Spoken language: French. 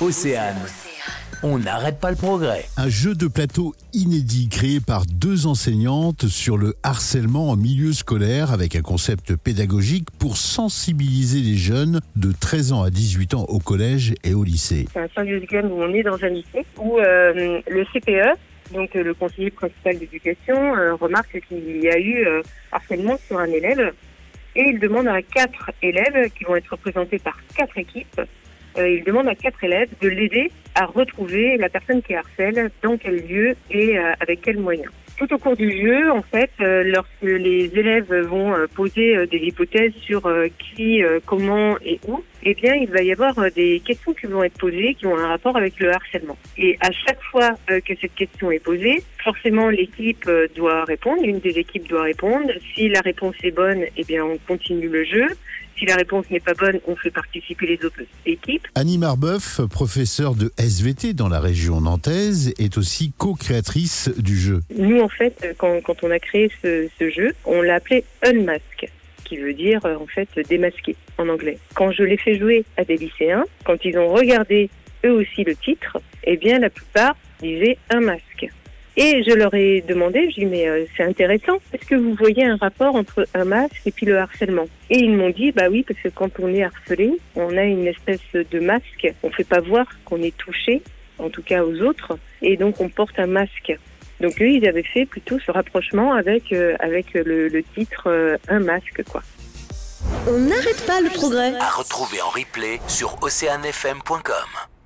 Océane. On n'arrête pas le progrès. Un jeu de plateau inédit créé par deux enseignantes sur le harcèlement en milieu scolaire avec un concept pédagogique pour sensibiliser les jeunes de 13 ans à 18 ans au collège et au lycée. C'est un serious game où on est dans un lycée où euh, le CPE, donc euh, le conseiller principal d'éducation, euh, remarque qu'il y a eu euh, harcèlement sur un élève et il demande à quatre élèves qui vont être représentés par quatre équipes. Euh, il demande à quatre élèves de l'aider à retrouver la personne qui harcèle, dans quel lieu et euh, avec quels moyens. Tout au cours du jeu, en fait, euh, lorsque les élèves vont poser des hypothèses sur qui, comment et où, eh bien, il va y avoir euh, des questions qui vont être posées qui ont un rapport avec le harcèlement. Et à chaque fois euh, que cette question est posée, forcément, l'équipe euh, doit répondre, une des équipes doit répondre. Si la réponse est bonne, eh bien, on continue le jeu. Si la réponse n'est pas bonne, on fait participer les autres équipes. Annie Marbeuf, professeure de SVT dans la région nantaise, est aussi co-créatrice du jeu. Nous, en fait, quand, quand on a créé ce, ce jeu, on l'a appelé Unmask, qui veut dire euh, en fait démasqué en anglais. Quand je l'ai fait jouer à des lycéens, quand ils ont regardé eux aussi le titre, eh bien la plupart disaient un masque. Et je leur ai demandé, je dis mais euh, c'est intéressant, est-ce que vous voyez un rapport entre un masque et puis le harcèlement? Et ils m'ont dit bah oui parce que quand on est harcelé, on a une espèce de masque, on fait pas voir qu'on est touché, en tout cas aux autres, et donc on porte un masque. Donc eux, ils avaient fait plutôt ce rapprochement avec euh, avec le, le titre euh, un masque quoi. On n'arrête pas le progrès. À retrouver en replay sur oceanfm.com.